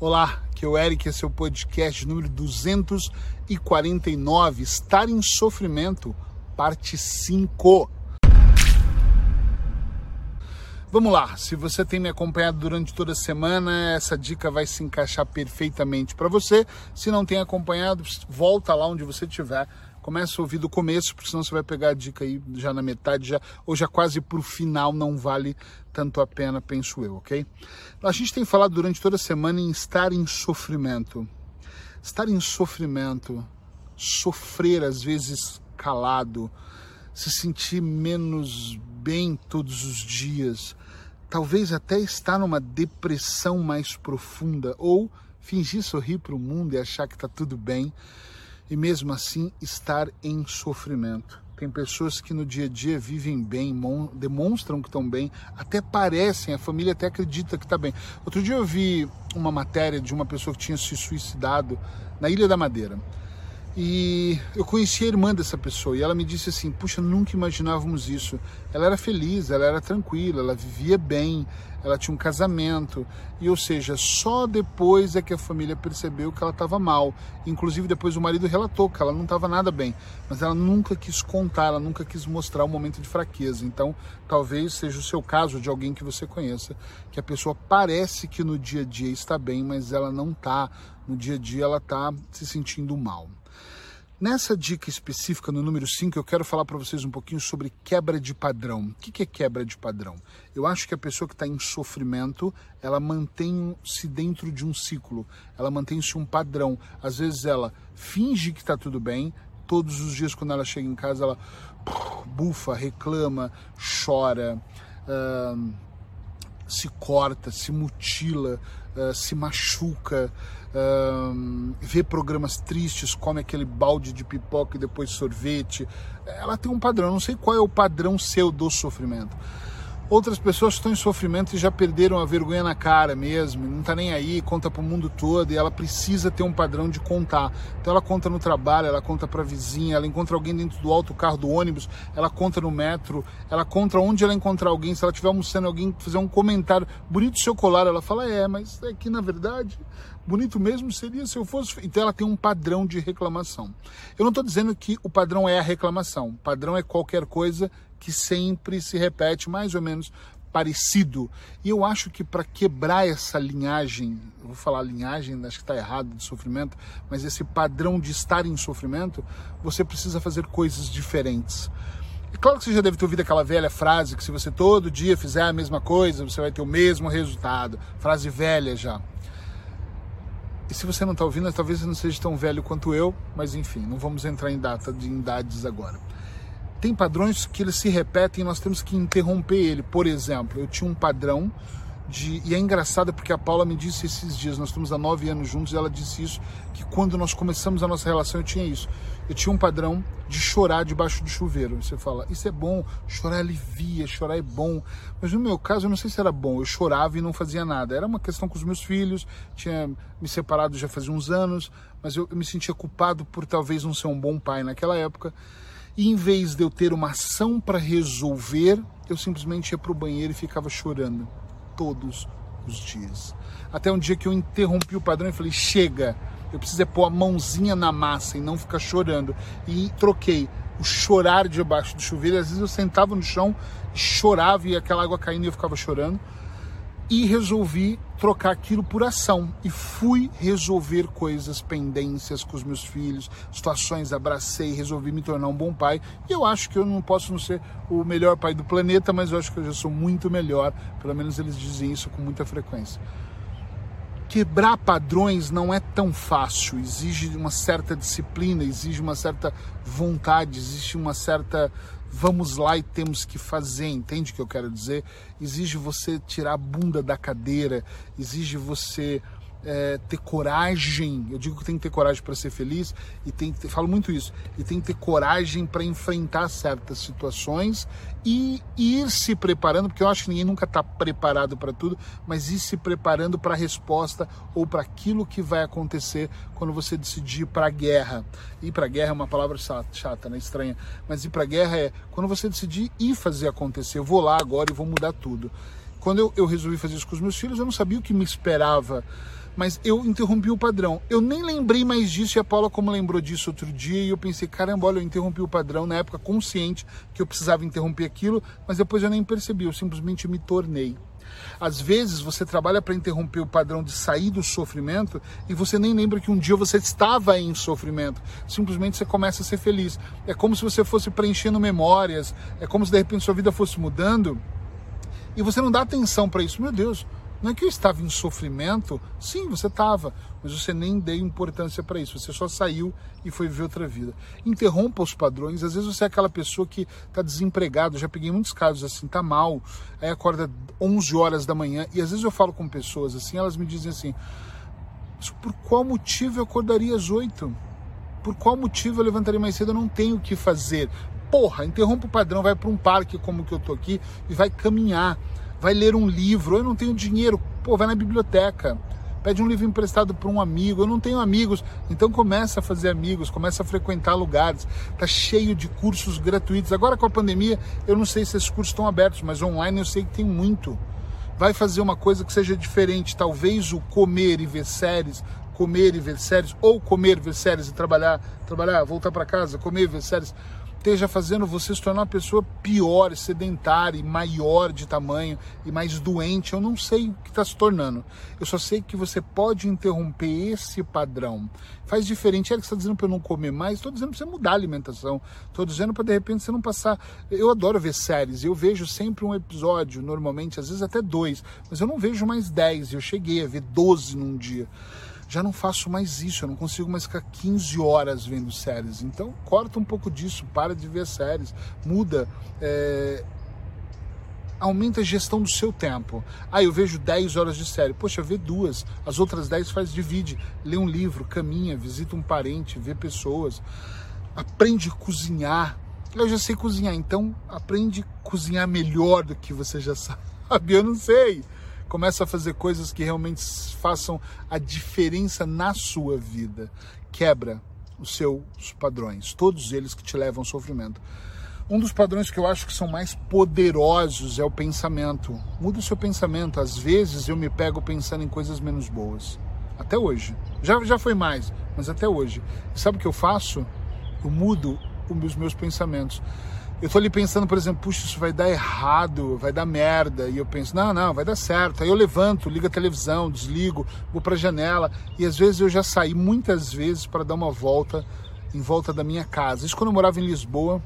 Olá, que é o Eric, esse é o podcast número 249, Estar em Sofrimento, parte 5. Vamos lá, se você tem me acompanhado durante toda a semana, essa dica vai se encaixar perfeitamente para você. Se não tem acompanhado, volta lá onde você estiver Começa a ouvir do começo, porque senão você vai pegar a dica aí já na metade, já, ou já quase para o final, não vale tanto a pena, penso eu, ok? A gente tem falado durante toda a semana em estar em sofrimento. Estar em sofrimento, sofrer às vezes calado, se sentir menos bem todos os dias, talvez até estar numa depressão mais profunda, ou fingir sorrir para o mundo e achar que está tudo bem e mesmo assim estar em sofrimento. Tem pessoas que no dia a dia vivem bem, demonstram que estão bem, até parecem, a família até acredita que está bem. Outro dia eu vi uma matéria de uma pessoa que tinha se suicidado na Ilha da Madeira. E eu conheci a irmã dessa pessoa e ela me disse assim: Puxa, nunca imaginávamos isso. Ela era feliz, ela era tranquila, ela vivia bem, ela tinha um casamento. E, ou seja, só depois é que a família percebeu que ela estava mal. Inclusive, depois o marido relatou que ela não estava nada bem, mas ela nunca quis contar, ela nunca quis mostrar um momento de fraqueza. Então, talvez seja o seu caso de alguém que você conheça, que a pessoa parece que no dia a dia está bem, mas ela não está. No dia a dia, ela está se sentindo mal. Nessa dica específica, no número 5, eu quero falar para vocês um pouquinho sobre quebra de padrão. O que é quebra de padrão? Eu acho que a pessoa que está em sofrimento, ela mantém-se dentro de um ciclo, ela mantém-se um padrão. Às vezes ela finge que está tudo bem, todos os dias quando ela chega em casa, ela bufa, reclama, chora, se corta, se mutila, uh, se machuca, uh, vê programas tristes, come aquele balde de pipoca e depois sorvete. Ela tem um padrão, não sei qual é o padrão seu do sofrimento. Outras pessoas estão em sofrimento e já perderam a vergonha na cara mesmo, não está nem aí, conta para o mundo todo e ela precisa ter um padrão de contar. Então ela conta no trabalho, ela conta para a vizinha, ela encontra alguém dentro do alto carro do ônibus, ela conta no metro, ela conta onde ela encontrar alguém, se ela estiver almoçando alguém fizer um comentário bonito seu colar, ela fala é, mas é que na verdade bonito mesmo seria se eu fosse. Então ela tem um padrão de reclamação. Eu não estou dizendo que o padrão é a reclamação. O padrão é qualquer coisa que sempre se repete mais ou menos parecido. E eu acho que para quebrar essa linhagem, vou falar linhagem, acho que está errado de sofrimento, mas esse padrão de estar em sofrimento, você precisa fazer coisas diferentes. É claro que você já deve ter ouvido aquela velha frase que se você todo dia fizer a mesma coisa, você vai ter o mesmo resultado. Frase velha já. E se você não está ouvindo, talvez você não seja tão velho quanto eu, mas enfim, não vamos entrar em data de idades agora tem padrões que eles se repetem e nós temos que interromper ele. Por exemplo, eu tinha um padrão de. E é engraçado porque a Paula me disse esses dias, nós estamos há nove anos juntos, e ela disse isso, que quando nós começamos a nossa relação eu tinha isso. Eu tinha um padrão de chorar debaixo do chuveiro. Você fala, isso é bom, chorar alivia, chorar é bom. Mas no meu caso, eu não sei se era bom, eu chorava e não fazia nada. Era uma questão com os meus filhos, tinha me separado já fazia uns anos, mas eu, eu me sentia culpado por talvez não ser um bom pai naquela época. E em vez de eu ter uma ação para resolver, eu simplesmente ia para o banheiro e ficava chorando todos os dias. Até um dia que eu interrompi o padrão e falei: chega, eu preciso é pôr a mãozinha na massa e não ficar chorando. E troquei o chorar debaixo do chuveiro. Às vezes eu sentava no chão, chorava e aquela água caindo e eu ficava chorando e resolvi trocar aquilo por ação e fui resolver coisas, pendências com os meus filhos, situações, abracei, resolvi me tornar um bom pai. E eu acho que eu não posso não ser o melhor pai do planeta, mas eu acho que eu já sou muito melhor, pelo menos eles dizem isso com muita frequência. Quebrar padrões não é tão fácil, exige uma certa disciplina, exige uma certa vontade, existe uma certa vamos lá e temos que fazer, entende o que eu quero dizer? Exige você tirar a bunda da cadeira, exige você é, ter coragem. Eu digo que tem que ter coragem para ser feliz e tem que ter, falo muito isso. E tem que ter coragem para enfrentar certas situações e ir se preparando, porque eu acho que ninguém nunca está preparado para tudo, mas ir se preparando para a resposta ou para aquilo que vai acontecer quando você decidir ir para a guerra. Ir para a guerra é uma palavra chata, né? estranha, mas ir para a guerra é quando você decidir ir fazer acontecer. Eu vou lá agora e vou mudar tudo. Quando eu, eu resolvi fazer isso com os meus filhos, eu não sabia o que me esperava mas eu interrompi o padrão. Eu nem lembrei mais disso e a Paula como lembrou disso outro dia e eu pensei, caramba, olha, eu interrompi o padrão na época consciente que eu precisava interromper aquilo, mas depois eu nem percebi, eu simplesmente me tornei. Às vezes você trabalha para interromper o padrão de sair do sofrimento e você nem lembra que um dia você estava em sofrimento. Simplesmente você começa a ser feliz. É como se você fosse preenchendo memórias, é como se de repente sua vida fosse mudando e você não dá atenção para isso. Meu Deus, não é que eu estava em sofrimento? Sim, você estava, mas você nem deu importância para isso. Você só saiu e foi viver outra vida. Interrompa os padrões. Às vezes você é aquela pessoa que está desempregado. Eu já peguei muitos casos assim, tá mal, aí acorda 11 horas da manhã. E às vezes eu falo com pessoas assim, elas me dizem assim: por qual motivo eu acordaria às 8? Por qual motivo eu levantaria mais cedo? Eu não tenho o que fazer. Porra, interrompa o padrão, vai para um parque como que eu tô aqui e vai caminhar vai ler um livro, eu não tenho dinheiro, pô, vai na biblioteca, pede um livro emprestado para um amigo, eu não tenho amigos, então começa a fazer amigos, começa a frequentar lugares, tá cheio de cursos gratuitos. Agora com a pandemia, eu não sei se esses cursos estão abertos, mas online eu sei que tem muito. Vai fazer uma coisa que seja diferente, talvez o comer e ver séries, comer e ver séries, ou comer, ver séries e trabalhar, trabalhar, voltar para casa, comer e ver séries esteja fazendo você se tornar uma pessoa pior, sedentária, maior de tamanho e mais doente. Eu não sei o que está se tornando. Eu só sei que você pode interromper esse padrão. Faz diferente. Ele está dizendo para eu não comer mais. Estou dizendo para você mudar a alimentação. Estou dizendo para de repente você não passar. Eu adoro ver séries. Eu vejo sempre um episódio, normalmente, às vezes até dois. Mas eu não vejo mais dez. Eu cheguei a ver doze num dia já não faço mais isso, eu não consigo mais ficar 15 horas vendo séries. Então, corta um pouco disso, para de ver séries, muda. É... Aumenta a gestão do seu tempo. Ah, eu vejo 10 horas de série. Poxa, vê duas. As outras 10 faz, divide. Lê um livro, caminha, visita um parente, vê pessoas. Aprende a cozinhar. Eu já sei cozinhar, então aprende a cozinhar melhor do que você já sabe. Eu não sei começa a fazer coisas que realmente façam a diferença na sua vida. Quebra os seus padrões, todos eles que te levam ao sofrimento. Um dos padrões que eu acho que são mais poderosos é o pensamento. Muda o seu pensamento. Às vezes eu me pego pensando em coisas menos boas. Até hoje. Já, já foi mais, mas até hoje. E sabe o que eu faço? Eu mudo os meus pensamentos. Eu tô ali pensando, por exemplo, puxa, isso vai dar errado, vai dar merda. E eu penso, não, não, vai dar certo. Aí eu levanto, ligo a televisão, desligo, vou para a janela. E às vezes eu já saí muitas vezes para dar uma volta em volta da minha casa. Isso quando eu morava em Lisboa.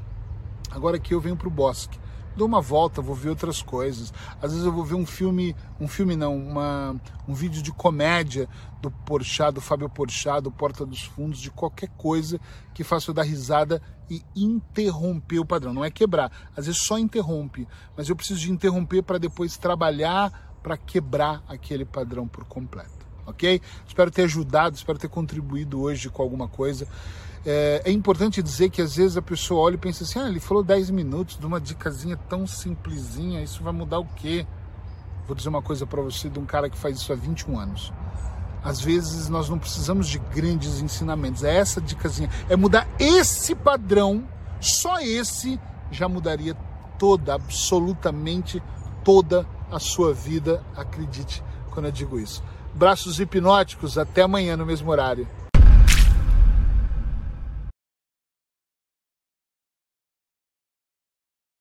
Agora aqui eu venho para o bosque dou uma volta, vou ver outras coisas. Às vezes eu vou ver um filme, um filme não, uma, um vídeo de comédia do Porchat, do Fábio Porchat, do Porta dos Fundos, de qualquer coisa que faça eu dar risada e interromper o padrão. Não é quebrar, às vezes só interrompe, mas eu preciso de interromper para depois trabalhar para quebrar aquele padrão por completo. Ok? Espero ter ajudado, espero ter contribuído hoje com alguma coisa. É, é, importante dizer que às vezes a pessoa olha e pensa assim: ah, ele falou 10 minutos de uma dicasinha tão simplesinha, isso vai mudar o quê? Vou dizer uma coisa para você de um cara que faz isso há 21 anos. Às vezes nós não precisamos de grandes ensinamentos, é essa dicasinha, é mudar esse padrão, só esse já mudaria toda, absolutamente toda a sua vida, acredite quando eu digo isso. Braços hipnóticos, até amanhã no mesmo horário.